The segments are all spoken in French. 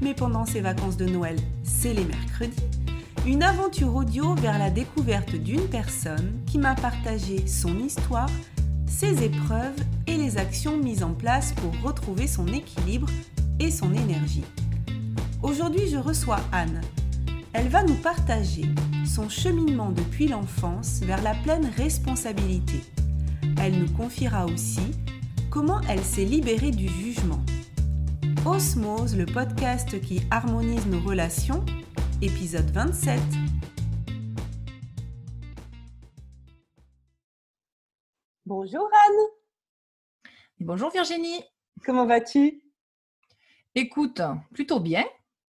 mais pendant ces vacances de Noël, c'est les mercredis, une aventure audio vers la découverte d'une personne qui m'a partagé son histoire, ses épreuves et les actions mises en place pour retrouver son équilibre et son énergie. Aujourd'hui, je reçois Anne. Elle va nous partager son cheminement depuis l'enfance vers la pleine responsabilité. Elle nous confiera aussi comment elle s'est libérée du jugement. Osmose, le podcast qui harmonise nos relations, épisode 27. Bonjour Anne. Bonjour Virginie. Comment vas-tu? Écoute, plutôt bien.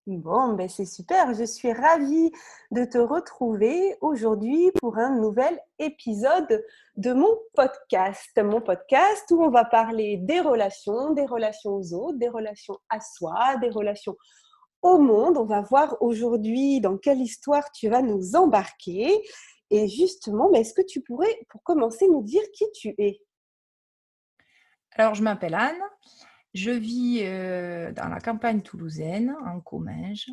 Bon, ben c'est super. Je suis ravie de te retrouver aujourd'hui pour un nouvel épisode de mon podcast. Mon podcast où on va parler des relations, des relations aux autres, des relations à soi, des relations au monde. On va voir aujourd'hui dans quelle histoire tu vas nous embarquer. Et justement, ben, est-ce que tu pourrais, pour commencer, nous dire qui tu es? Alors, je m'appelle Anne. Je vis euh, dans la campagne toulousaine, en Comminges,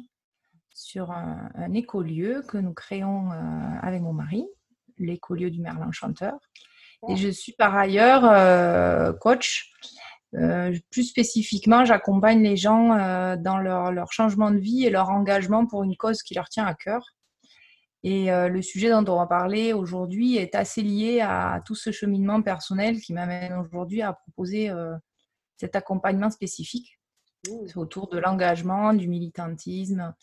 sur un, écolieu que nous créons euh, avec mon mari, l'écolieu du Merlin Chanteur. Et je suis par ailleurs euh, coach. plus spécifiquement, j'accompagne les gens dans leur, leur, changement de vie et leur engagement pour une cause qui leur tient à cœur. Et le sujet dont on va parler aujourd'hui est assez lié à tout ce cheminement personnel qui m'amène aujourd'hui à proposer cet accompagnement spécifique mmh. autour de l'engagement, du militantisme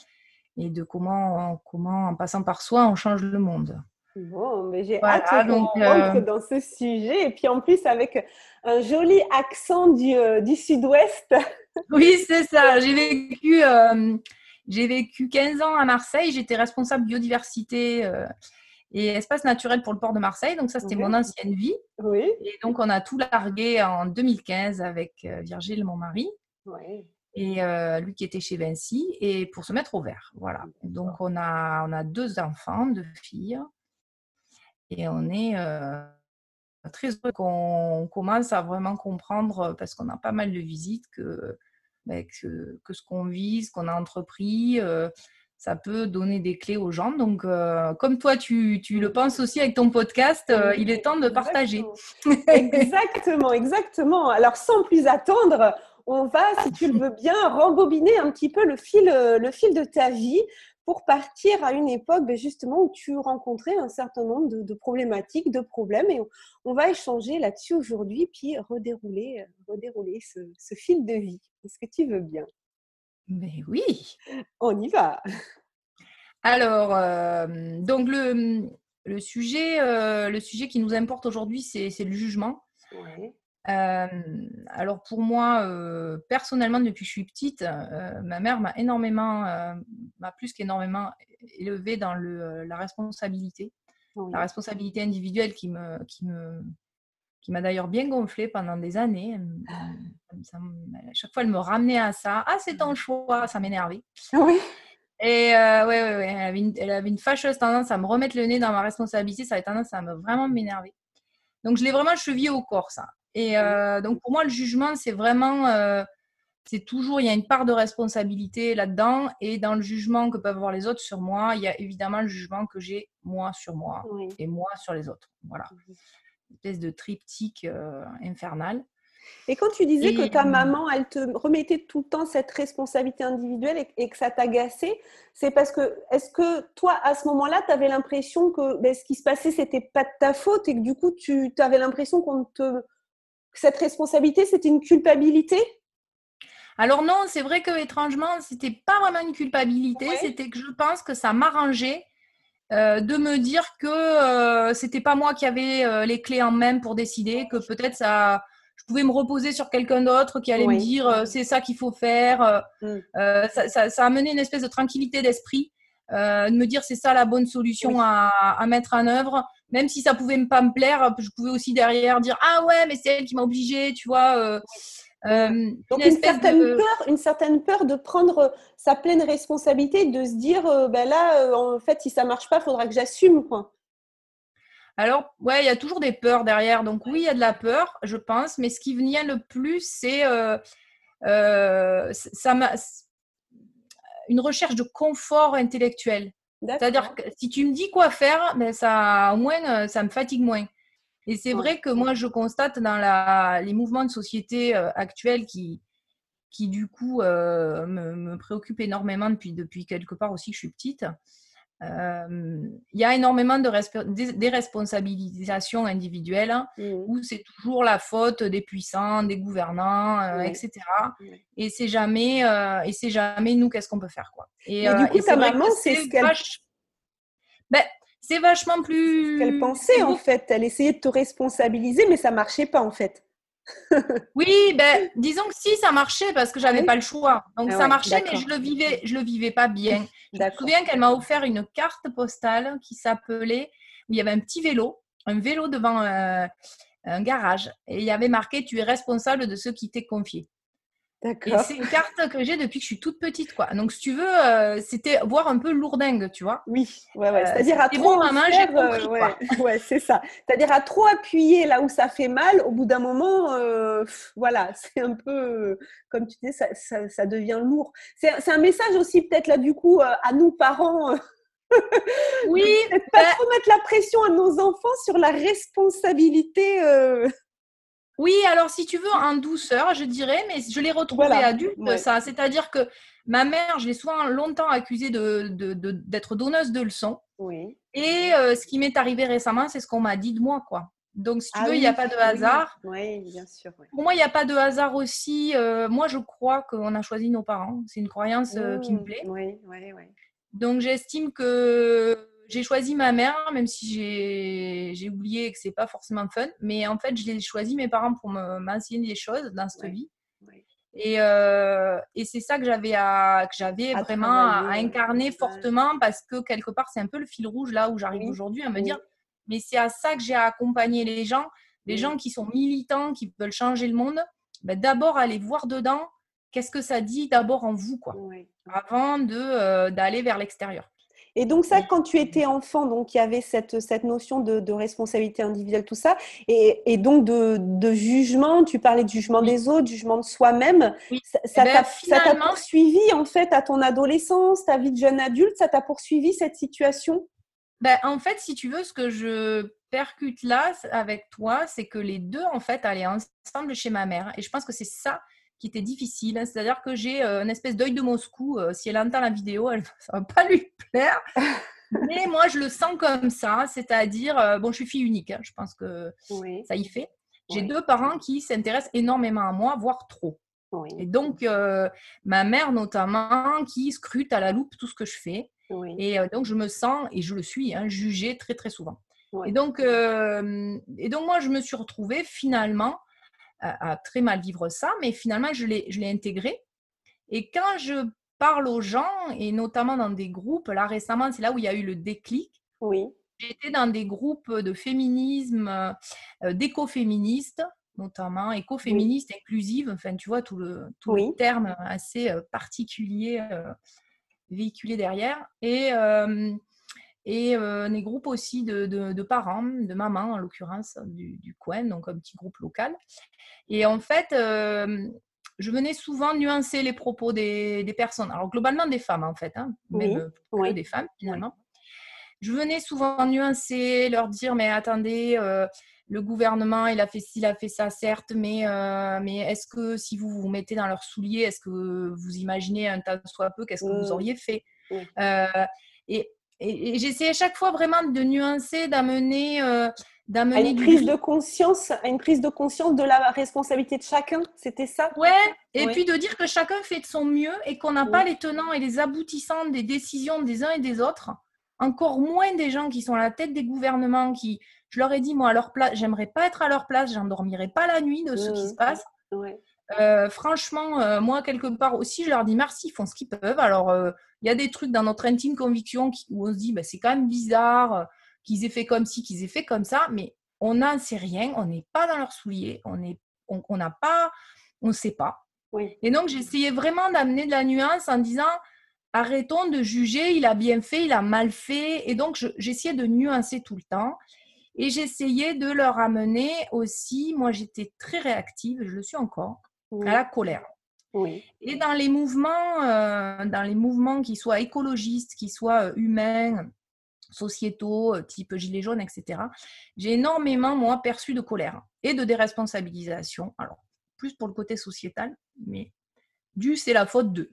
et de comment, comment, en passant par soi, on change le monde. Bon, mais j'ai hâte qu'on rentre euh, dans ce sujet. Et puis en plus, avec un joli accent du, euh, du sud-ouest. oui, c'est ça. J'ai vécu, euh, j'ai vécu 15 ans à Marseille. J'étais responsable biodiversité et espace naturel pour le port de Marseille. Donc ça, c'était mon ancienne vie. Oui. Et donc, on a tout largué en 2015 avec euh, Virgile, mon mari. Oui. Et euh, lui qui était chez Vinci, et pour se mettre au vert. Voilà. Donc, on a, on a deux enfants, deux filles. Et on est euh, très heureux qu'on commence à vraiment comprendre, parce qu'on a pas mal de visites, que, ben, que, que, ce qu'on vit, ce qu'on a entrepris, ça peut donner des clés aux gens. Donc, euh, comme toi, tu, tu, le penses aussi avec ton podcast, euh, il est temps de partager. Exactement, exactement. Alors, sans plus attendre, on va, si tu le veux bien, rembobiner un petit peu le fil, le fil de ta vie pour partir à une époque ben, justement où tu rencontrais un certain nombre de, problématiques, de problèmes. Et on, va échanger là-dessus aujourd'hui, puis redérouler, redérouler ce, ce fil de vie. Est-ce que tu veux bien? Mais oui. On y va. Alors, euh, donc le, le sujet, euh, le sujet qui nous importe aujourd'hui, c'est, le jugement. Euh, alors pour moi, personnellement, depuis que je suis petite, ma mère m'a énormément, m'a plus qu'énormément élevée dans le, la responsabilité, la responsabilité individuelle qui me, qui me, qui m'a d'ailleurs bien gonflé pendant des années. à chaque fois, elle me ramenait à ça. Ah, c'est ton choix, ça m'énervait. Oui. Et euh, ouais, ouais, Elle, avait une, elle, avait une, fâcheuse tendance à me remettre le nez dans ma responsabilité. Ça avait tendance à me vraiment m'énerver. Donc, je l'ai vraiment chevillé au corps, ça. Et euh, donc, pour moi, le jugement, c'est vraiment. Euh, c'est toujours, il y a une part de responsabilité là-dedans. Et dans le jugement que peuvent avoir les autres sur moi, il y a évidemment le jugement que j'ai moi sur moi et moi sur les autres. Voilà espèce de triptyque euh, infernal. Et quand tu disais que ta maman, elle te remettait tout le temps cette responsabilité individuelle et, que ça t'agaçait, c'est parce que, est-ce que toi, à ce moment-là, tu avais l'impression que ben, ce qui se passait, c'était pas de ta faute et que du coup, tu avais l'impression qu'on te. Que cette responsabilité, c'était une culpabilité? Alors non, c'est vrai que étrangement, c'était pas vraiment une culpabilité, c'était que je pense que ça m'arrangeait euh, de me dire que euh, c'était pas moi qui avais euh, les clés en main pour décider, que peut-être ça, je pouvais me reposer sur quelqu'un d'autre qui allait me dire euh, c'est ça qu'il faut faire. Mm. ça, ça, ça, a amené une espèce de tranquillité d'esprit, de me dire c'est ça la bonne solution à, à, mettre en œuvre. Même si ça pouvait pas me plaire, je pouvais aussi derrière dire ah ouais mais c'est elle qui m'a obligée, tu vois. Euh, Donc une, certaine peur, une certaine peur de prendre sa pleine responsabilité, de se dire euh, ben là, euh, en fait, si ça marche pas, il faudra que j'assume. quoi. Alors, ouais, il y a toujours des peurs derrière. Donc oui, il y a de la peur, je pense, mais ce qui vient le plus, c'est ça une recherche de confort intellectuel. C'est-à-dire que si tu me dis quoi faire, ben ça, au moins, ça me fatigue moins. Et c'est vrai que moi, je constate dans la, les mouvements de société euh, actuels qui, qui du coup, euh, me, me, préoccupent énormément depuis, depuis quelque part aussi que je suis petite. Euh, il y a énormément de déresponsabilisation individuelle mmh. où c'est toujours la faute des puissants, des gouvernants, etc. Et c'est jamais, et c'est jamais nous qu'est-ce qu'on peut faire quoi. Et, du coup, ta maman, c'est ce qu'elle ben, c'est vachement plus. qu'elle pensait en fait. Elle essayait de te responsabiliser, mais ça marchait pas en fait. oui, ben disons que si ça marchait parce que j'avais n'avais pas le choix. Donc ah ça marchait, mais je le vivais, je le vivais pas bien. Je me souviens qu'elle m'a offert une carte postale qui s'appelait où il y avait un petit vélo, un vélo devant euh, un garage, et il y avait marqué "Tu es responsable de ce qui t'est confié". Et c'est une carte que j'ai depuis que je suis toute petite, quoi. Donc, si tu veux, euh, c'était voir un peu lourdingue, tu vois. Oui, ouais, ouais. Euh, C'est-à-dire à trop bon, main, j'ai compris, euh, ouais, c'est ça. C'est-à-dire à trop appuyer là où ça fait mal, au bout d'un moment, voilà, c'est un peu, comme tu dis, ça, ça, devient lourd. C'est un message aussi, peut-être là, du coup, à nous parents. oui. pas bah trop mettre la pression à nos enfants sur la responsabilité. Oui, alors si tu veux, en douceur, je dirais, mais je l'ai retrouvé adulte, ça. C'est-à-dire que ma mère, je l'ai souvent longtemps accusée d'être de, de, donneuse de leçons. Oui. Et euh, ce qui m'est arrivé récemment, c'est ce qu'on m'a dit de moi, quoi. Donc, si tu ah veux, il n'y a pas de hasard. Oui, bien sûr. Pour moi, il n'y a pas de hasard aussi. Euh, moi, je crois qu'on a choisi nos parents. C'est une croyance euh, qui me mmh, plaît. Oui, oui, oui. Donc, j'estime que j'ai choisi ma mère, même si j'ai oublié que c'est pas forcément fun. Mais en fait, j'ai choisi mes parents pour m'enseigner des choses dans cette vie. Et, euh, et c'est ça que j'avais que j'avais vraiment à, incarner fortement parce que quelque part, c'est un peu le fil rouge là où j'arrive aujourd'hui à me dire, mais c'est à ça que j'ai accompagné les gens, les gens qui sont militants, qui veulent changer le monde. Ben, d'abord, aller voir dedans qu'est-ce que ça dit d'abord en vous, quoi, avant de euh, d'aller vers l'extérieur. Et donc ça, quand tu étais enfant, donc il y avait cette, cette notion de, responsabilité individuelle, tout ça, et, et donc de, de, jugement, tu parlais de jugement des autres, jugement de soi-même, ça eh ben, t'a poursuivi en fait à ton adolescence, ta vie de jeune adulte, ça t'a poursuivi cette situation? Ben, En fait, si tu veux, ce que je percute là avec toi, c'est que les deux en fait allaient ensemble chez ma mère, et je pense que c'est ça qui était difficile. Hein. C'est-à-dire que j'ai euh, une espèce d'œil de Moscou. Euh, si elle entend la vidéo, elle, ça va pas lui plaire. Mais moi, je le sens comme ça. C'est-à-dire, euh, bon, je suis fille unique. Hein. je pense que ça y fait. J'ai deux parents qui s'intéressent énormément à moi, voire trop. Et donc, ma mère notamment, qui scrute à la loupe tout ce que je fais. Et donc, je me sens, et je le suis, hein, jugée très, très souvent. Et, donc, et donc, moi, je me suis retrouvée finalement à, très mal vivre ça, mais finalement, je l'ai intégré. Et quand je parle aux gens, et notamment dans des groupes, là récemment, c'est là où il y a eu le déclic. Oui. J'étais dans des groupes de féminisme, euh, d'écoféministes, notamment écoféministes, inclusives, enfin, tu vois, tout le, tout le terme assez euh, particulier euh, véhiculé derrière. Et, et des groupes aussi de, de, parents, de mamans en l'occurrence, du, du, coin, donc un petit groupe local. Et en fait, je venais souvent nuancer les propos des, des, personnes. Alors, globalement, des femmes, en fait, hein, même des femmes, finalement. Je venais souvent nuancer, leur dire, mais attendez, le gouvernement, il a fait ci, il a fait ça, certes, mais, mais est-ce que si vous vous mettez dans leurs souliers, est-ce que vous imaginez un tas soit peu, qu'est-ce que vous mmh. auriez fait? Et, et, j'essayais à chaque fois vraiment de nuancer, d'amener d'amener une prise de conscience, une prise de conscience de la responsabilité de chacun. C'était ça? Ouais. Et puis de dire que chacun fait de son mieux et qu'on n'a pas les tenants et les aboutissants des décisions des uns et des autres. encore moins des gens qui sont à la tête des gouvernements, qui, je leur ai dit, moi, à leur place, j'aimerais pas être à leur place, j'endormirai pas la nuit de ce qui se passe. Euh, franchement, euh, moi, quelque part aussi, je leur dis merci, ils font ce qu'ils peuvent. Alors, euh, il y a des trucs dans notre intime conviction où on se dit, bah, c'est quand même bizarre qu'ils aient fait comme ci, qu'ils aient fait comme ça, mais on n'en sait rien, on n'est pas dans leurs souliers, on n'a on, pas, on ne sait pas. Et donc, j'essayais vraiment d'amener de la nuance en disant, arrêtons de juger, il a bien fait, il a mal fait. Et donc, j'essayais de nuancer tout le temps. Et j'essayais de leur amener aussi, moi j'étais très réactive, je le suis encore, à la colère. Et dans les mouvements, euh, dans les mouvements qui soient écologistes, qui soient euh, humains, sociétaux, euh, type gilets jaunes, etc., j'ai énormément, moi, perçu de colère et de déresponsabilisation. Alors, plus pour le côté sociétal, mais du c'est la faute d'eux.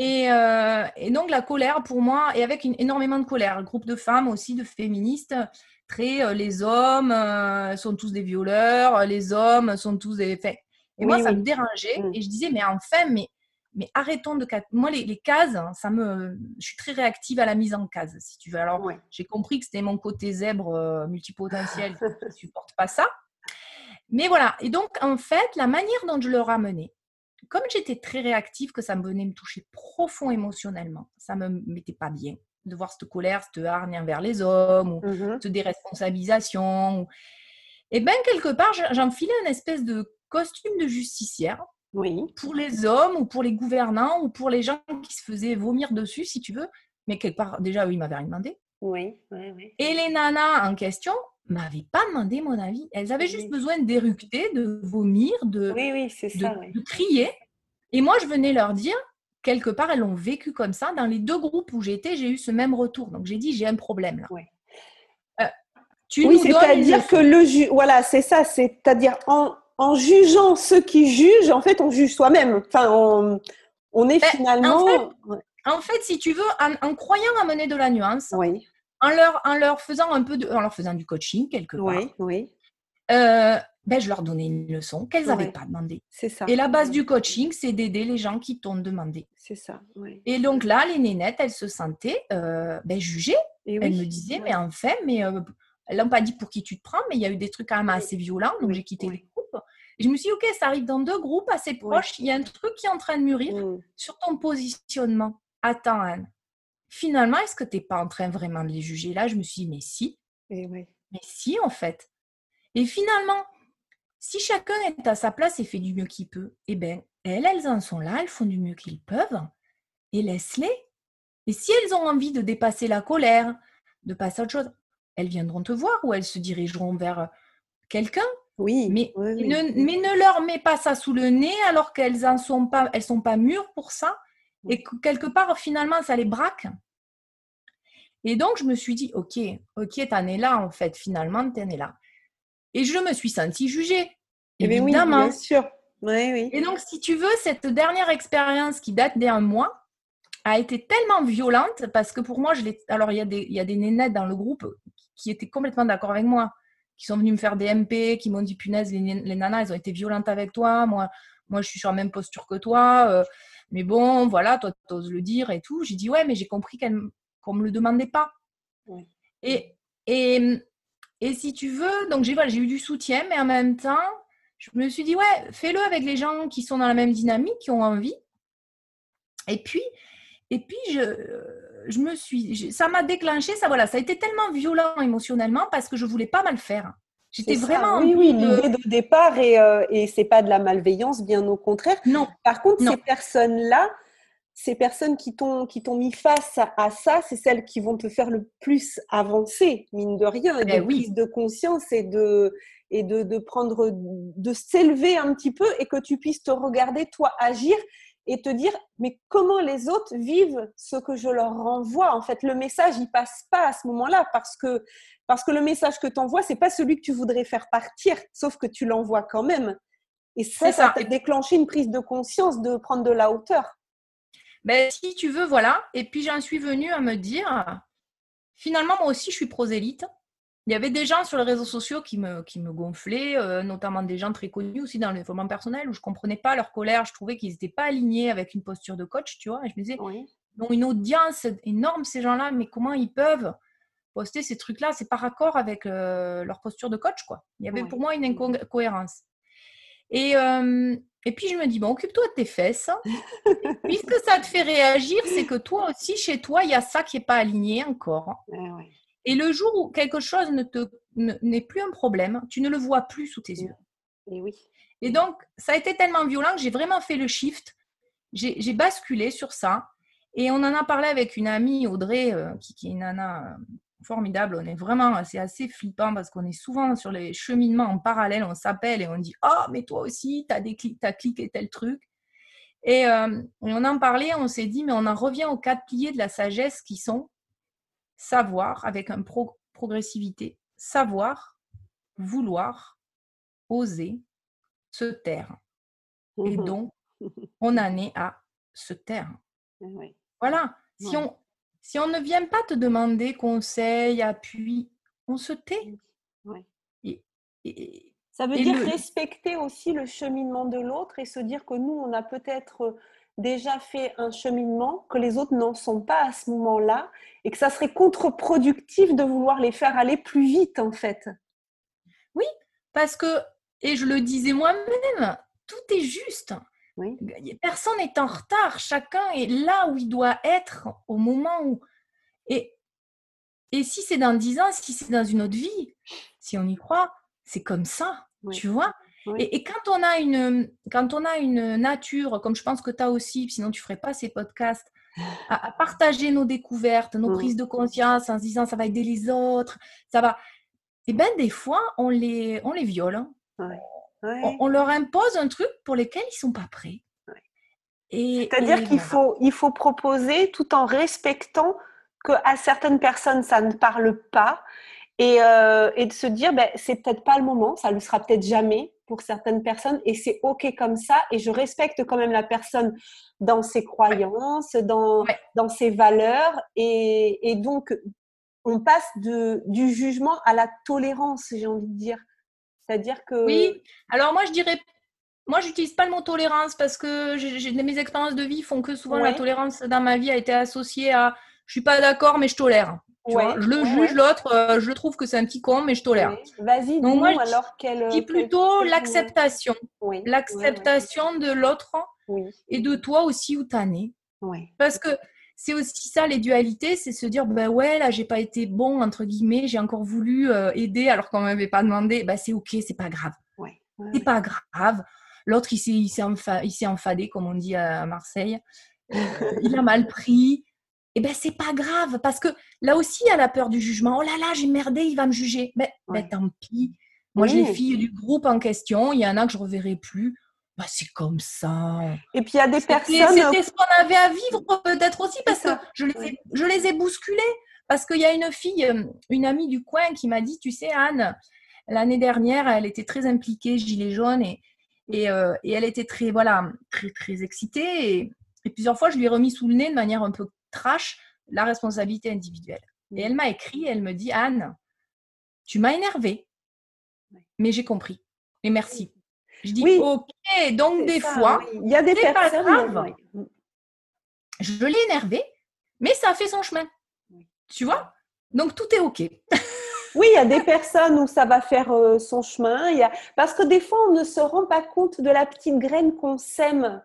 Et, et, donc la colère pour moi, et avec une, énormément de colère, groupe de femmes aussi, de féministes, très les hommes sont tous des violeurs, les hommes sont tous des... Et moi, ça me dérangeait. Mm. Et je disais, mais enfin, mais, mais arrêtons de. Moi, les, cases, hein, ça me. Je suis très réactive à la mise en case, si tu veux. Alors, j'ai compris que c'était mon côté zèbre euh, multipotentiel qui ne supporte pas ça. Mais voilà. Et donc, en fait, la manière dont je le ramenais, comme j'étais très réactive, que ça me venait me toucher profond émotionnellement, ça ne me mettait pas bien de voir cette colère, cette hargne envers les hommes, ou mmh cette déresponsabilisation. Et bien, quelque part, j'enfilais une espèce de costume de justicière. Oui. Pour les hommes ou pour les gouvernants ou pour les gens qui se faisaient vomir dessus, si tu veux. Mais quelque part, déjà, eux, ils m'avaient rien demandé. Oui, oui, oui. Et les nanas en question m'avaient pas demandé mon avis. Elles avaient juste besoin d'éructer, de vomir, de, oui, oui, c'est ça, de crier. Et moi, je venais leur dire, quelque part, elles l'ont vécu comme ça. Dans les deux groupes où j'étais, j'ai eu ce même retour. Donc, j'ai dit, j'ai un problème là. Oui. Euh, tu oui, c'est-à-dire que le ju... voilà, c'est ça, c'est-à-dire en, en jugeant ceux qui jugent, en fait, on juge soi-même. Enfin, on, est ben, finalement. En fait, si tu veux, en, croyant amener de la nuance, en, leur, en leur faisant un peu de, en leur faisant du coaching quelque part, oui, oui. Euh, ben, je leur donnais une leçon qu'elles n'avaient pas demandé. C'est ça. Et la base du coaching, c'est d'aider les gens qui t'ont demandé. C'est ça. Et donc là, les nénettes, elles se sentaient euh, ben, jugées. elles me disaient, mais en fait, mais euh, elles n'ont pas dit pour qui tu te prends, mais il y a eu des trucs quand même assez violents, donc j'ai quitté. Et je me suis dit, ok, ça arrive dans deux groupes assez proches, il y a un truc qui est en train de mûrir mm. sur ton positionnement. Attends, Anne, finalement, est-ce que tu n'es pas en train vraiment de les juger? Là, je me suis dit, mais si. Et eh Mais si, en fait. Et finalement, si chacun est à sa place et fait du mieux qu'il peut, eh bien, elles, elles en sont là, elles font du mieux qu'ils peuvent, et laisse-les. Et si elles ont envie de dépasser la colère, de passer à autre chose, elles viendront te voir ou elles se dirigeront vers quelqu'un. Oui. Mais, Ne, mais ne leur mets pas ça sous le nez alors qu'elles ne sont pas, elles sont pas mûres pour ça et que quelque part finalement ça les braque. Et donc je me suis dit ok, ok, t'en es là en fait finalement t'en es là. Et je me suis sentie jugée. Eh ben évidemment. Oui, bien sûr. Oui, oui. Et donc si tu veux cette dernière expérience qui date d'un mois a été tellement violente parce que pour moi je l'ai. Alors il y a des il y a des nénettes dans le groupe qui étaient complètement d'accord avec moi qui sont venus me faire des MP, qui m'ont dit punaise, les, nanas, elles ont été violentes avec toi. Moi, moi, je suis sur la même posture que toi. Euh, mais bon, voilà, toi, tu oses le dire et tout. J'ai dit ouais, mais j'ai compris qu'on ne me le demandait pas. Et, et, et, si tu veux, donc j'ai voilà, eu du soutien, mais en même temps, je me suis dit ouais, fais-le avec les gens qui sont dans la même dynamique, qui ont envie. Et puis, et puis je je me suis, ça m'a déclenché, ça voilà, ça a été tellement violent émotionnellement parce que je voulais pas mal faire. J'étais vraiment. Oui, oui, l'idée de départ et, euh, et c'est pas de la malveillance, bien au contraire. Non. Par contre, ces personnes-là, ces personnes qui t'ont qui t'ont mis face à, ça, c'est celles qui vont te faire le plus avancer, mine de rien, et de prise de conscience et de et de, de prendre, de s'élever un petit peu et que tu puisses te regarder toi agir et te dire mais comment les autres vivent ce que je leur renvoie en fait? Le message il passe pas à ce moment-là parce que parce que le message que tu envoies c'est pas celui que tu voudrais faire partir sauf que tu l'envoies quand même. Et ça ça, ça. déclenché une prise de conscience de prendre de la hauteur. Mais si tu veux voilà. Et puis j'en suis venue à me dire finalement moi aussi je suis prosélyte il y avait des gens sur les réseaux sociaux qui me, qui me gonflaient, euh, notamment des gens très connus aussi dans le développement personnel, où je ne comprenais pas leur colère, je trouvais qu'ils n'étaient pas alignés avec une posture de coach, tu vois. Et je me disais, ont une audience énorme, ces gens-là, mais comment ils peuvent poster ces trucs-là? C'est par accord avec euh, leur posture de coach, quoi. Il y avait pour moi une incohérence. Et, euh, et puis je me dis, bon, occupe-toi de tes fesses. Puisque ça te fait réagir, c'est que toi aussi, chez toi, il y a ça qui n'est pas aligné encore. Et le jour où quelque chose ne te, n'est plus un problème, tu ne le vois plus sous tes yeux. Et oui. Et donc, ça a été tellement violent que j'ai vraiment fait le shift. J'ai basculé sur ça. Et on en a parlé avec une amie, Audrey, euh, qui, qui, est une nana euh, formidable. On est vraiment, c'est assez flippant parce qu'on est souvent sur les cheminements en parallèle. On s'appelle et on dit Oh, mais toi aussi, tu as, as cliqué tel truc. Et, euh, on en parlait, on s'est dit Mais on en revient aux quatre piliers de la sagesse qui sont savoir, avec une progressivité, savoir, vouloir, oser, se taire. Et mmh donc, on en est à se taire. Voilà. Si on, si on ne vient pas te demander conseil, appui, on se tait. ça veut dire respecter aussi le cheminement de l'autre et se dire que nous, on a peut-être déjà fait un cheminement, que les autres n'en sont pas à ce moment-là, et que ça serait contre-productif de vouloir les faire aller plus vite, en fait. Oui, parce que, et je le disais moi-même, tout est juste. Personne n'est en retard, chacun est là où il doit être au moment où. Et, et si c'est dans dix ans, si c'est dans une autre vie, si on y croit, c'est comme ça, tu vois. Et, quand, on a une, quand on a une nature, comme je pense que tu as aussi, sinon tu ne ferais pas ces podcasts, à, partager nos découvertes, nos mmh. prises de conscience en se disant ça va aider les autres, ça va. Et eh bien, des fois, on les, on les viole. Hein. On, leur impose un truc pour lequel ils ne sont pas prêts. C'est-à-dire qu'il faut, il faut proposer tout en respectant que à certaines personnes, ça ne parle pas. Et, euh, et de se dire, ben, c'est peut-être pas le moment, ça ne le sera peut-être jamais pour certaines personnes, et c'est OK comme ça. Et je respecte quand même la personne dans ses croyances, dans, dans ses valeurs. Et, et, donc, on passe de, du jugement à la tolérance, j'ai envie de dire. C'est-à-dire que. Oui, alors moi je dirais. Moi, j'utilise pas le mot tolérance parce que mes expériences de vie font que souvent la tolérance dans ma vie a été associée à je suis pas d'accord, mais je tolère. Je le juge l'autre, euh, je trouve que c'est un petit con, mais je tolère. Vas-y, dis moi, alors quelle. dis plutôt l'acceptation. L'acceptation de l'autre et de toi aussi où tu en es. Parce que c'est aussi ça les dualités, c'est se dire ben ouais là j'ai pas été bon entre guillemets, j'ai encore voulu euh, aider alors qu'on m'avait pas demandé, ben c'est ok, c'est pas grave, ouais, c'est pas grave. L'autre il s'est enfadé comme on dit à Marseille, euh, il a mal pris, et ben c'est pas grave parce que là aussi il y a la peur du jugement. Oh là là j'ai merdé, il va me juger. Ben, ben tant pis. Moi j'ai les filles du groupe en question, il y en a que je reverrai plus. Bah, c'est comme ça. Et puis il y a des personnes. C'était ce qu'on avait à vivre peut-être aussi parce que je les, ai, je les ai bousculés. Parce qu'il y a une fille, euh, une amie du coin qui m'a dit, tu sais Anne, l'année dernière, elle était très impliquée, gilet jaune, et, et, euh, et, elle était très, voilà, très, très excitée. Et, et, plusieurs fois, je lui ai remis sous le nez de manière un peu trash la responsabilité individuelle. Et elle m'a écrit, elle me dit, Anne, tu m'as énervée, mais j'ai compris. Et merci. Je dis oui, ok, donc des fois, il y a des personnes. Pas grave. Je l'ai énervé, mais ça a fait son chemin. Tu vois? Donc tout est ok. oui, il y a des personnes où ça va faire euh, son chemin. Il y a... Parce que des fois, on ne se rend pas compte de la petite graine qu'on sème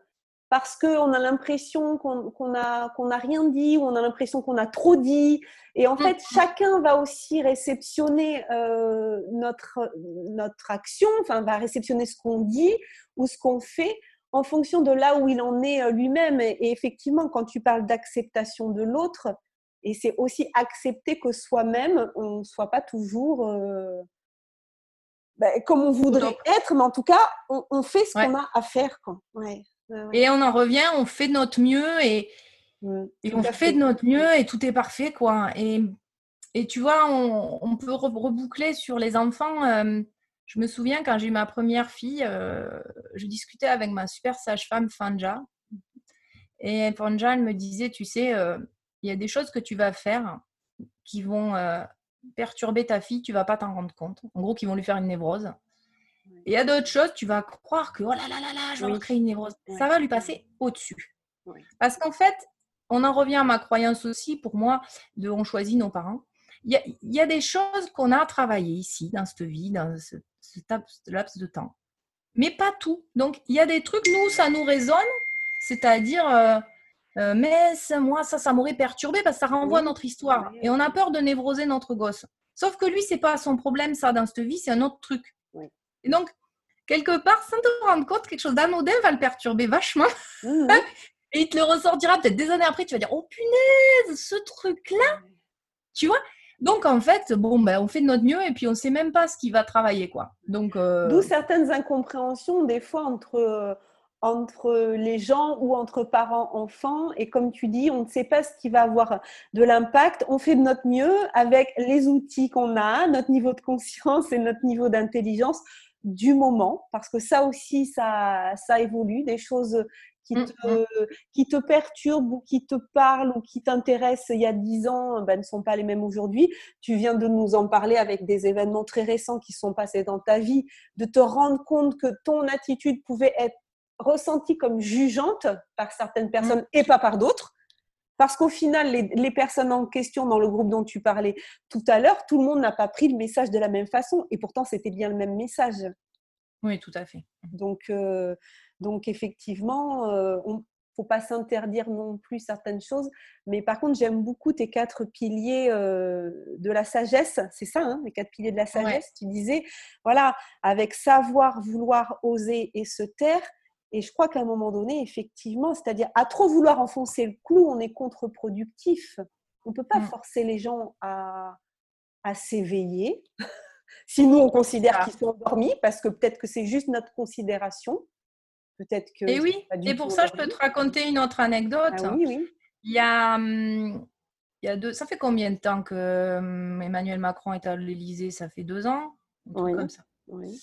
parce qu'on a l'impression qu'on n'a rien dit ou on a l'impression qu'on a trop dit. Et en fait, mm. chacun va aussi réceptionner euh, notre, notre action, enfin, va réceptionner ce qu'on dit ou ce qu'on fait en fonction de là où il en est euh, lui-même. Et, effectivement, quand tu parles d'acceptation de l'autre, et c'est aussi accepter que soi-même, on ne soit pas toujours euh, ben, comme on voudrait être, mais en tout cas, on, fait ce qu'on a à faire. Quoi. Ouais. Et on en revient, on fait de notre mieux et, on fait, de notre mieux et tout est parfait, quoi. Et, et tu vois, on, peut reboucler sur les enfants. Euh, je me souviens quand j'ai eu ma première fille, euh, je discutais avec ma super sage-femme Fanja. Et Fanja, elle me disait, tu sais, euh, il y a des choses que tu vas faire qui vont perturber ta fille, tu vas pas t'en rendre compte. En gros, qui vont lui faire une névrose. Et il y a d'autres choses, tu vas croire que oh là là là là, je vais créer une névrose. Ça va lui passer au-dessus. Parce qu'en fait, on en revient à ma croyance aussi, pour moi, de on choisit nos parents. Il y a, des choses qu'on a travaillées ici, dans cette vie, dans ce, laps de temps. Mais pas tout. Donc, il y a des trucs, nous, ça nous résonne. C'est-à-dire, euh, euh, mais moi, ça, ça m'aurait perturbé parce que ça renvoie à notre histoire. Et on a peur de névroser notre gosse. Sauf que lui, c'est pas son problème, ça, dans cette vie, c'est un autre truc. Et donc, quelque part, sans te rendre compte, quelque chose d'anodin va le perturber vachement. Mmh. et il te le ressortira peut-être des années après, tu vas dire, oh punaise, ce truc-là, tu vois? Donc en fait, bon, ben, on fait de notre mieux et puis on ne sait même pas ce qui va travailler, quoi. Donc euh, d'où certaines incompréhensions des fois entre entre les gens ou entre parents-enfants. Et comme tu dis, on ne sait pas ce qui va avoir de l'impact. On fait de notre mieux avec les outils qu'on a, notre niveau de conscience et notre niveau d'intelligence du moment, parce que ça aussi, ça, ça évolue, des choses qui mmh, te, mmh. qui te perturbent ou qui te parlent ou qui t'intéressent il y a dix ans ben, ne sont pas les mêmes aujourd'hui. Tu viens de nous en parler avec des événements très récents qui sont passés dans ta vie, de te rendre compte que ton attitude pouvait être ressentie comme jugeante par certaines personnes mmh. et pas par d'autres. Parce qu'au final, les, les, personnes en question dans le groupe dont tu parlais tout à l'heure, tout le monde n'a pas pris le message de la même façon. Et pourtant, c'était bien le même message. Oui, tout à fait. Donc, euh, donc effectivement, euh, on ne faut pas s'interdire non plus certaines choses. Mais par contre, j'aime beaucoup tes quatre piliers euh, de la sagesse. C'est ça, hein, les quatre piliers de la sagesse. Tu disais, voilà, avec savoir, vouloir, oser et se taire. Et je crois qu'à un moment donné, effectivement, c'est-à-dire à trop vouloir enfoncer le clou, on est contre-productif. On ne peut pas mmh. forcer les gens à, à s'éveiller. si nous, on considère qu'ils sont endormis, parce que peut-être que c'est juste notre considération. Peut-être que. Et oui, et pour ça, je peux te raconter une autre anecdote. Ah oui, oui. Il y a, hum, il y a deux. Ça fait combien de temps que hum, Emmanuel Macron est à l'Élysée? Ça fait deux ans? Oui. comme ça. Oui.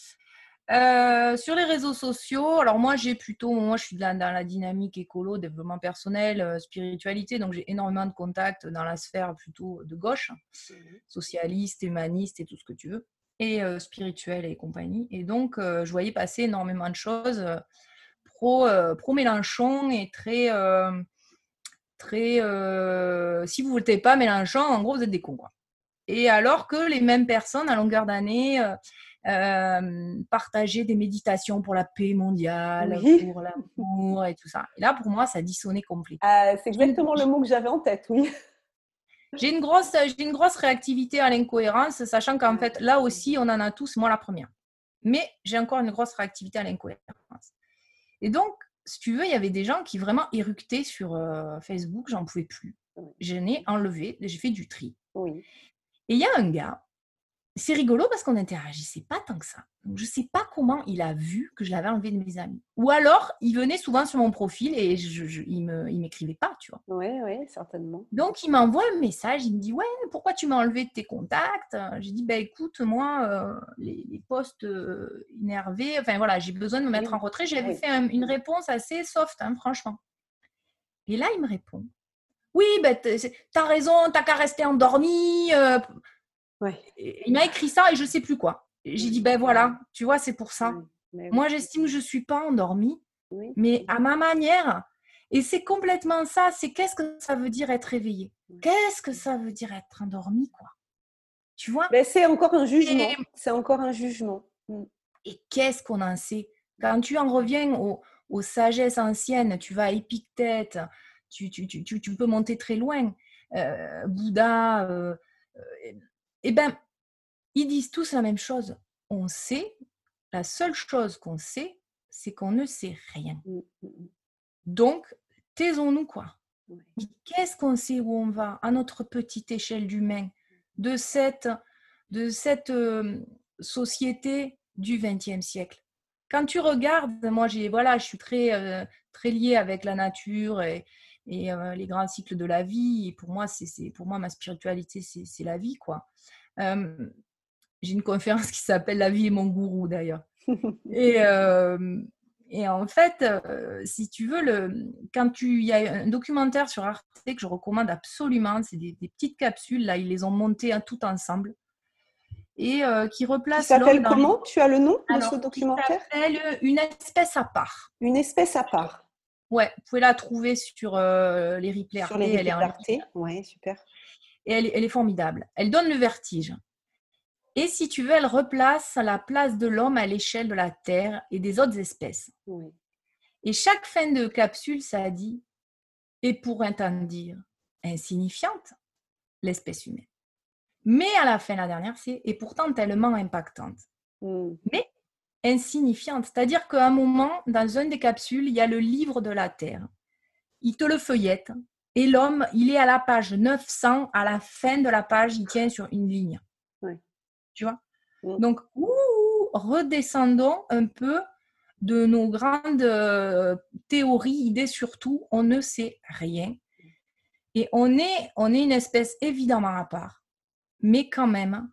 Euh, sur les réseaux sociaux, alors moi j'ai plutôt, moi je suis dans, la dynamique écolo, développement personnel, euh, spiritualité, donc j'ai énormément de contacts dans la sphère plutôt de gauche, mmh socialiste, humaniste et tout ce que tu veux, et euh, spirituel et compagnie. Et donc je voyais passer énormément de choses pro, pro Mélenchon et très, très, si vous votez pas Mélenchon, en gros vous êtes des cons. Et alors que les mêmes personnes à longueur d'année euh, partager des méditations pour la paix mondiale, pour l'amour et tout ça. Et là, pour moi, ça dissonnait complètement. Euh, c'est exactement le mot que j'avais en tête, oui. J'ai une, grosse, j'ai une grosse réactivité à l'incohérence, sachant qu'en fait, là aussi, on en a tous, moi la première. Mais j'ai encore une grosse réactivité à l'incohérence. Et donc, si tu veux, il y avait des gens qui vraiment éructaient sur euh, Facebook, j'en pouvais plus. Je n'ai enlevé, j'ai fait du tri. Oui. Et il y a un gars c'est rigolo parce qu'on n'interagissait pas tant que ça. Donc, je ne sais pas comment il a vu que je l'avais enlevé de mes amis. Ou alors, il venait souvent sur mon profil et je, il ne m'écrivait pas, tu vois. Oui, oui, certainement. Donc, il m'envoie un message. Il me dit Ouais, pourquoi tu m'as enlevé de tes contacts? J'ai dit Bah écoute, moi, euh, les, les, posts euh, énervés, enfin voilà, j'ai besoin de me mettre en retrait. J'avais fait une réponse assez soft, hein, franchement. Et là, il me répond Oui, bah, tu as raison, t'as qu'à rester endormi. Euh, il m'a écrit ça et je sais plus quoi. J'ai dit, ben voilà, tu vois, c'est pour ça. Moi, j'estime que je ne suis pas endormie, mais à ma manière. Et c'est complètement ça. C'est qu'est-ce que ça veut dire être éveillé Qu'est-ce que ça veut dire être endormi, quoi? Tu vois? Mais C'est encore un jugement. C'est encore un jugement. Et qu'est-ce qu'on en sait? Quand tu en reviens aux, sagesses anciennes, tu vas à Épictète, tu, tu, tu, tu, peux monter très loin. Euh, Bouddha, euh, euh, eh bien, ils disent tous la même chose. On sait, la seule chose qu'on sait, c'est qu'on ne sait rien. Mmh, mmh, mmh. Donc, taisons-nous quoi. Qu'est-ce qu'on sait où on va à notre petite échelle d'humain de cette, de cette société du XXe siècle? Quand tu regardes, moi j'ai voilà, je suis très, très liée avec la nature et, et les grands cycles de la vie. Et pour moi, c'est pour moi ma spiritualité, c'est la vie quoi. J'ai une conférence qui s'appelle La vie est mon gourou d'ailleurs. et, et en fait, si tu veux, le, quand tu, il y a un documentaire sur Arte que je recommande absolument, c'est des, petites capsules, là, ils les ont montées hein, tout ensemble. Et qui replace. Ça s'appelle comment? Tu as le nom de ce documentaire? s'appelle Une espèce à part. Une espèce à part. Ouais, vous pouvez la trouver sur les replays Sur les elle est en Arte. Ouais, super. et elle, est- elle est formidable. Elle donne le vertige. Et si tu veux, elle replace la place de l'homme à l'échelle de la Terre et des autres espèces. Oui. Et chaque fin de capsule, ça dit, et pour ainsi dire, insignifiante, l'espèce humaine. Mais à la fin, la dernière, c'est, et pourtant tellement impactante, Mm. Insignifiante. C'est-à-dire qu'à un moment, dans une des capsules, il y a le livre de la Terre. Il te le feuillette, et l'homme, il est à la page 900, à la fin de la page, il tient sur une ligne. Tu vois? Donc, ouh, redescendons un peu de nos grandes euh, théories, idées surtout, on ne sait rien. Et on est, on est une espèce évidemment à part, mais quand même,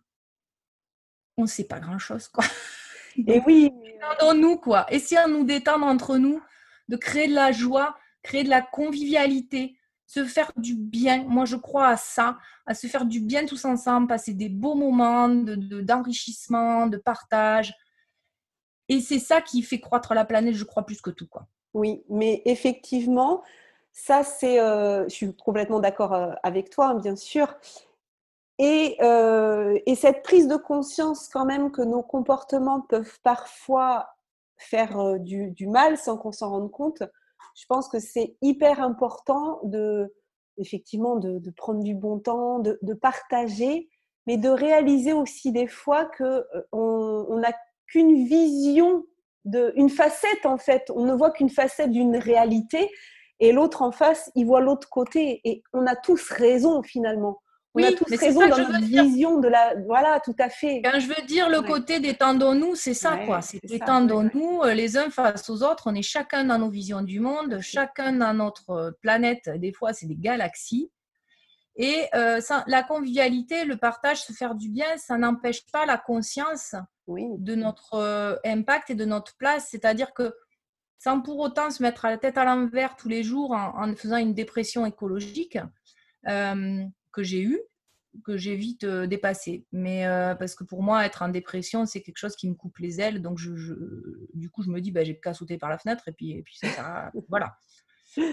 on ne sait pas grand-chose. quoi. Et oui, Détendons-nous, quoi. Essayons de nous détendre entre nous, de créer de la joie, créer de la convivialité, se faire du bien. Moi, je crois à ça, à se faire du bien tous ensemble, passer des beaux moments de- de- d'enrichissement, de, partage. Et c'est ça qui fait croître la planète, je crois, plus que tout, quoi. Oui, mais effectivement, ça c'est, euh, je suis complètement d'accord euh, avec toi, hein, bien sûr. Et, euh, et cette prise de conscience quand même que nos comportements peuvent parfois faire euh, du, du mal sans qu'on s'en rende compte, je pense que c'est hyper important de, effectivement, de, de prendre du bon temps, de, de partager, mais de réaliser aussi des fois que euh, on n'a qu'une vision de, une facette en fait. On ne voit qu'une facette d'une réalité et l'autre en face, il voit l'autre côté. Et on a tous raison finalement. On a Oui, tous raison dans notre dire. vision de la. Voilà, tout à fait. Quand je veux dire le Ouais. côté détendons-nous, c'est ça, Ouais, quoi. C'est détendons-nous euh, les uns face aux autres. On est chacun dans nos visions du monde, chacun dans notre euh, planète. Des fois, c'est des galaxies. Et euh, ça- la convivialité, le partage, se faire du bien, ça n'empêche pas la conscience Oui. de notre euh, impact et de notre place. C'est-à-dire que sans pour autant se mettre à la tête à l'envers tous les jours en, en faisant une dépression écologique euh, que j'ai eue, que j'ai vite euh, dépassée. Mais euh, parce que pour moi, être en dépression, c'est quelque chose qui me coupe les ailes. Donc, je, je- du coup, je me dis, bah, j'ai qu'à sauter par la fenêtre et puis, et puis ça Voilà.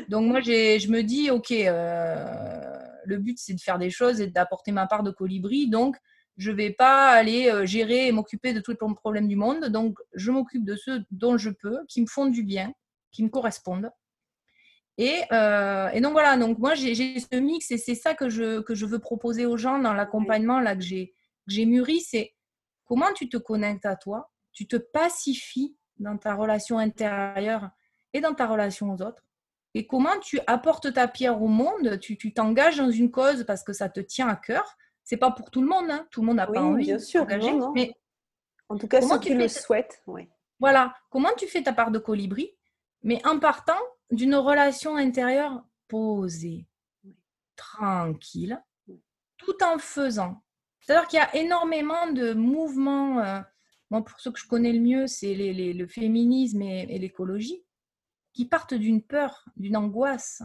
Donc, moi, je me dis, OK, euh, le but, c'est de faire des choses et d'apporter ma part de colibri. Donc, je ne vais pas aller gérer et m'occuper de tous les problèmes du monde. Donc, je m'occupe de ceux dont je peux, qui me font du bien, qui me correspondent. Et, euh, et donc voilà, donc moi j'ai ce mix et c'est ça que je, que je veux proposer aux gens dans l'accompagnement là que j'ai mûri, c'est comment tu te connectes à toi, tu te pacifies dans ta relation intérieure et dans ta relation aux autres, et comment tu apportes ta pierre au monde, tu tu t'engages dans une cause parce que ça te tient à cœur. C'est pas pour tout le monde, hein. tout le monde n'a Oui, pas envie bien de sûr, s'engager, non, non. mais En tout cas, ceux tu le. Ouais. voilà, comment tu fais ta part de colibri, mais en partant d'une relation intérieure posée, tranquille, tout en faisant. C'est-à-dire qu'il y a énormément de mouvements. euh, moi, pour ceux que je connais le mieux, c'est les- les- le féminisme et, et l'écologie, qui partent d'une peur, d'une angoisse,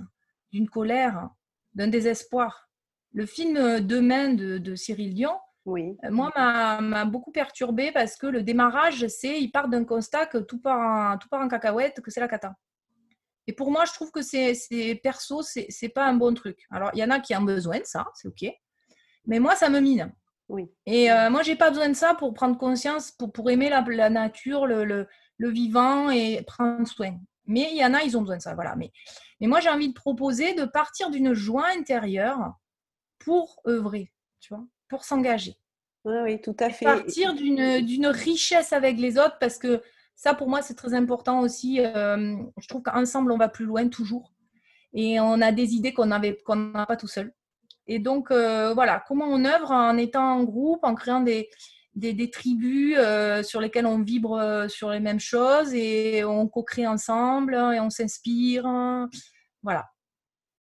d'une colère, d'un désespoir. Le film euh, Demain de, de Cyril Dion, Oui. euh, moi, m'a m'a beaucoup perturbée parce que le démarrage, c'est, il part d'un constat que tout part en, tout part en cacahuète, que c'est la cata. Et pour moi, je trouve que c'est perso, c'est c'est pas un bon truc. Alors, il y en a qui ont besoin de ça, c'est OK. Mais moi, ça me mine. Oui. Et euh, moi, j'ai pas besoin de ça pour prendre conscience, pour, pour aimer la, la nature, le, le, le vivant et prendre soin. Mais il y en a, ils ont besoin de ça. Voilà. Mais, mais moi, j'ai envie de proposer de partir d'une joie intérieure pour œuvrer, tu vois, pour s'engager Oui, oui, tout à fait. partir d'une d'une richesse avec les autres parce que ça pour moi c'est très important aussi euh, je trouve qu'ensemble on va plus loin toujours. Et on a des idées qu'on qu'on n'a pas tout seul. Et donc euh, voilà comment on œuvre en étant en groupe en créant des des, tribus euh, sur lesquelles on vibre sur les mêmes choses et on co-crée ensemble et on s'inspire voilà.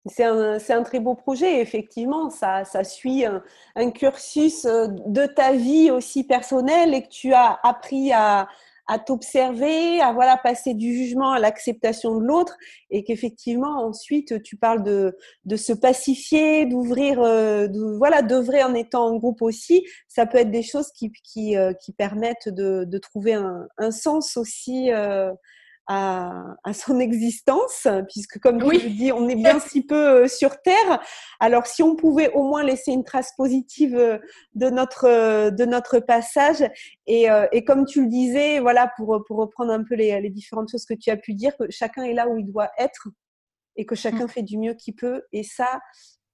C'est un, un très beau projet, effectivement. Ça, ça suit un, cursus de ta vie aussi personnelle et que tu as appris à, à t'observer, à voilà, passer du jugement à l'acceptation de l'autre et qu'effectivement, ensuite, tu parles de, de se pacifier, d'ouvrir, euh, voilà, d'œuvrer en étant en groupe aussi. Ça peut être des choses qui, qui, euh, qui permettent de, de trouver un, un sens aussi. Euh, à, son existence, puisque comme tu le dis, on est bien si peu euh, sur Terre. Alors si on pouvait au moins laisser une trace positive euh, de notre, euh, de notre passage, et, et comme tu le disais, voilà, pour, pour reprendre un peu les, les, différentes choses que tu as pu dire, que chacun est là où il doit être et que chacun mmh. fait du mieux qu'il peut. Et ça,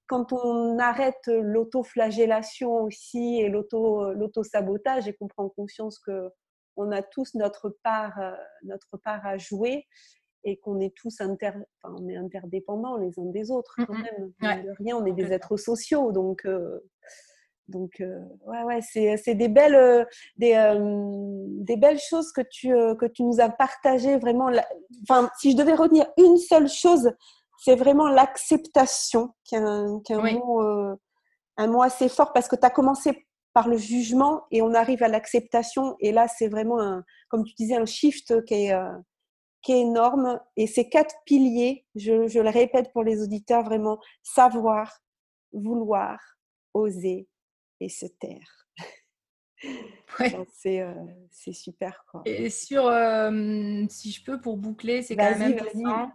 quand on arrête l'autoflagellation aussi et l'auto-sabotage et qu'on prend conscience que on a tous notre part, euh, notre part à jouer et qu'on est tous inter, on est interdépendants les uns des autres quand même. rien, on est des êtres sociaux, donc euh, donc euh, ouais ouais c'est des belles des, des belles choses que tu que tu nous as partagées vraiment. Enfin, si je devais retenir une seule chose, c'est vraiment l'acceptation, qui est un, mot, un mot assez fort parce que tu as commencé par le jugement et on arrive à l'acceptation. Et là, c'est vraiment, un, comme tu disais, un shift qui est, euh, qui est énorme. Et ces quatre piliers, je, je, le répète pour les auditeurs, vraiment, savoir, vouloir, oser et se taire. Ouais. Euh, c'est super. Quoi. Et sur, euh, si je peux, pour boucler, c'est quand même intéressant.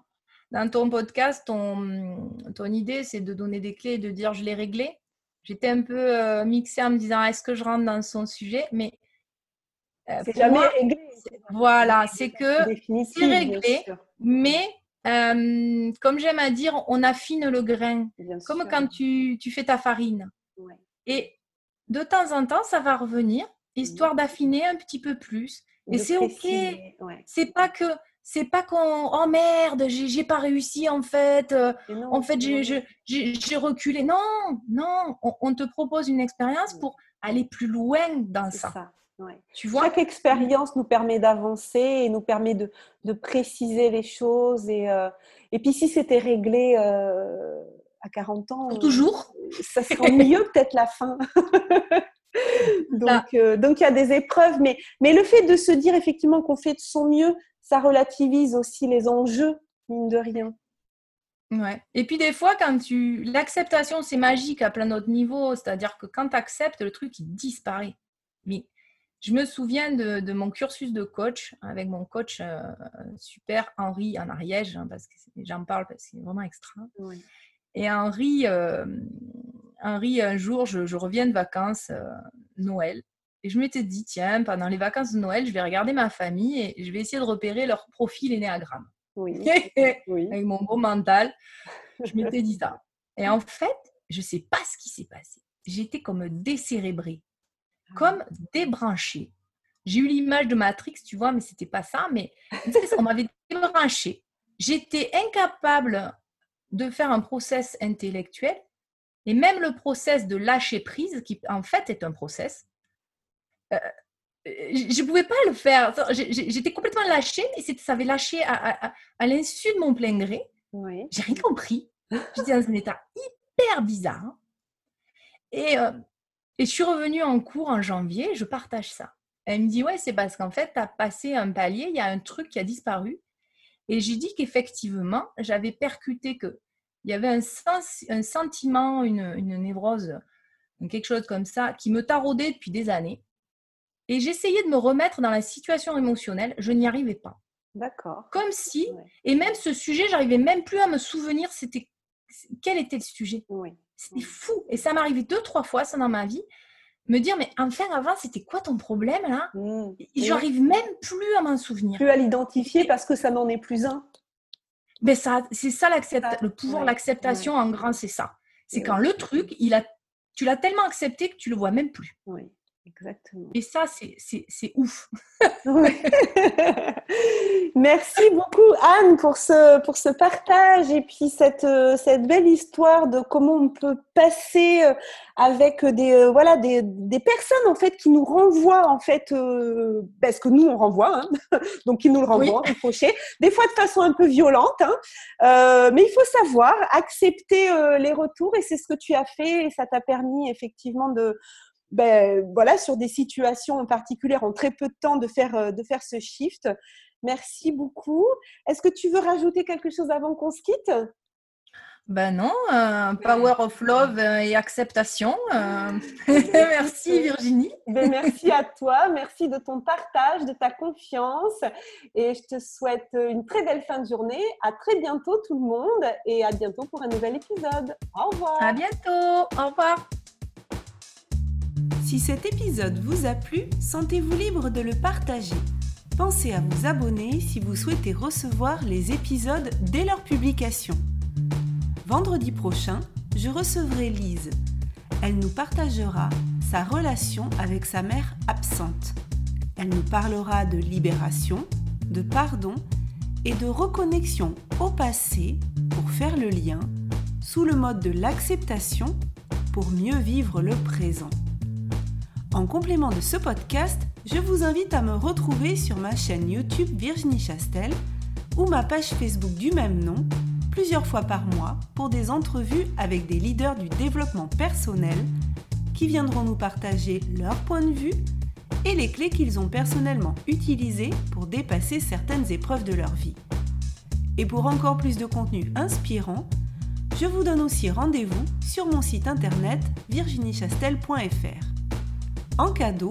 Dans ton podcast, ton, ton idée, c'est de donner des clés et de dire je l'ai réglé. J'étais un peu euh, mixée en me disant est-ce que je rentre dans son sujet? Mais euh, c'est jamais réglé. Voilà, c'est que c'est réglé, mais euh, comme j'aime à dire, on affine le grain. comme quand tu, tu, fais ta farine. Et de temps en temps, ça va revenir, histoire d'affiner un petit peu plus. Et c'est OK. C'est pas que c'est pas qu'on oh merde j'ai pas réussi en fait euh, en fait j'ai reculé. Non non on, te propose une expérience pour aller plus loin dans ça, tu vois? Chaque expérience nous permet d'avancer et nous permet de, de, préciser les choses et euh, et puis si c'était réglé euh, à 40 ans toujours. ça serait mieux peut-être la fin donc donc il y a des épreuves mais mais le fait de se dire effectivement qu'on fait de son mieux ça relativise aussi les enjeux, mine de rien. Ouais. Et puis des fois, quand tu. L'acceptation, c'est magique à plein d'autres niveaux. C'est-à-dire que quand tu acceptes, le truc, il disparaît. Mais je me souviens de, mon cursus de coach avec mon coach euh, super Henri en Ariège, hein, parce que j'en parle parce que c'est vraiment extra. Et Henri, euh, Henri, un jour, je, reviens de vacances, euh, Noël, et je m'étais dit, tiens, pendant les vacances de Noël, je vais regarder ma famille et je vais essayer de repérer leur profil énéagramme. Oui. Avec mon beau mental, je m'étais dit ça. Et en fait, je ne sais pas ce qui s'est passé. J'étais comme décérébrée, ah. comme débranchée. J'ai eu l'image de Matrix, tu vois, mais c'était pas ça. Mais on m'avait débranchée. J'étais incapable de faire un process intellectuel. Et même le process de lâcher prise, qui en fait est un process, euh, je ne pouvais pas le faire. J'étais complètement lâchée, mais ça avait lâché à, l'insu de mon plein gré. Oui. J'ai rien compris. J'étais dans un état hyper bizarre. Et, euh, et, je suis revenue en cours en janvier, je partage ça. Elle me dit, ouais, c'est parce qu'en fait, tu as passé un palier, il y a un truc qui a disparu. Et j'ai dit qu'effectivement, j'avais percuté que il y avait un, sens, un sentiment, une, une névrose, quelque chose comme ça, qui me taraudait depuis des années et j'essayais de me remettre dans la situation émotionnelle, je n'y arrivais pas. D'accord. Comme si, et même ce sujet, j'arrivais même plus à me souvenir c'était quel était le sujet. Oui. C'était fou. Et ça m'arrivait deux, trois fois, ça dans ma vie, me dire, mais enfin, avant, c'était quoi ton problème là? Mmh. J'arrive même plus à m'en souvenir. Plus à l'identifier parce que ça n'en est plus un. Mais ça, c'est ça le pouvoir, l'acceptation en grand, c'est ça. C'est quand le truc, il a, tu l'as tellement accepté que tu le vois même plus. Oui. Exactement. Et ça, c'est ouf. Merci beaucoup, Anne, pour ce, pour ce partage et puis cette, euh, cette belle histoire de comment on peut passer euh, avec des, euh, voilà, des, des personnes en fait, qui nous renvoient, en fait, parce que nous, on renvoie, hein, donc qui nous le renvoient, oui. des fois de façon un peu violente, hein, mais il faut savoir accepter les retours et c'est ce que tu as fait et ça t'a permis effectivement de ben, voilà, sur des situations en particulier en très peu de temps de faire, de faire ce shift. Merci beaucoup. Est-ce que tu veux rajouter quelque chose avant qu'on se quitte? Ben non, euh, power of love euh, et acceptation. Euh. merci Virginie. Ben, merci à toi, merci de ton partage, de ta confiance et je te souhaite une très belle fin de journée. À très bientôt tout le monde et à bientôt pour un nouvel épisode. Au revoir. À bientôt. Au revoir. Si cet épisode vous a plu, sentez-vous libre de le partager. Pensez à vous abonner si vous souhaitez recevoir les épisodes dès leur publication. Vendredi prochain, je recevrai Lise. Elle nous partagera sa relation avec sa mère absente. Elle nous parlera de libération, de pardon et de reconnexion au passé pour faire le lien sous le mode de l'acceptation pour mieux vivre le présent. En complément de ce podcast, je vous invite à me retrouver sur ma chaîne YouTube Virginie Chastel ou ma page Facebook du même nom plusieurs fois par mois pour des entrevues avec des leaders du développement personnel qui viendront nous partager leur point de vue et les clés qu'ils ont personnellement utilisées pour dépasser certaines épreuves de leur vie. Et pour encore plus de contenu inspirant, je vous donne aussi rendez-vous sur mon site internet virginiechastel.fr. En cadeau,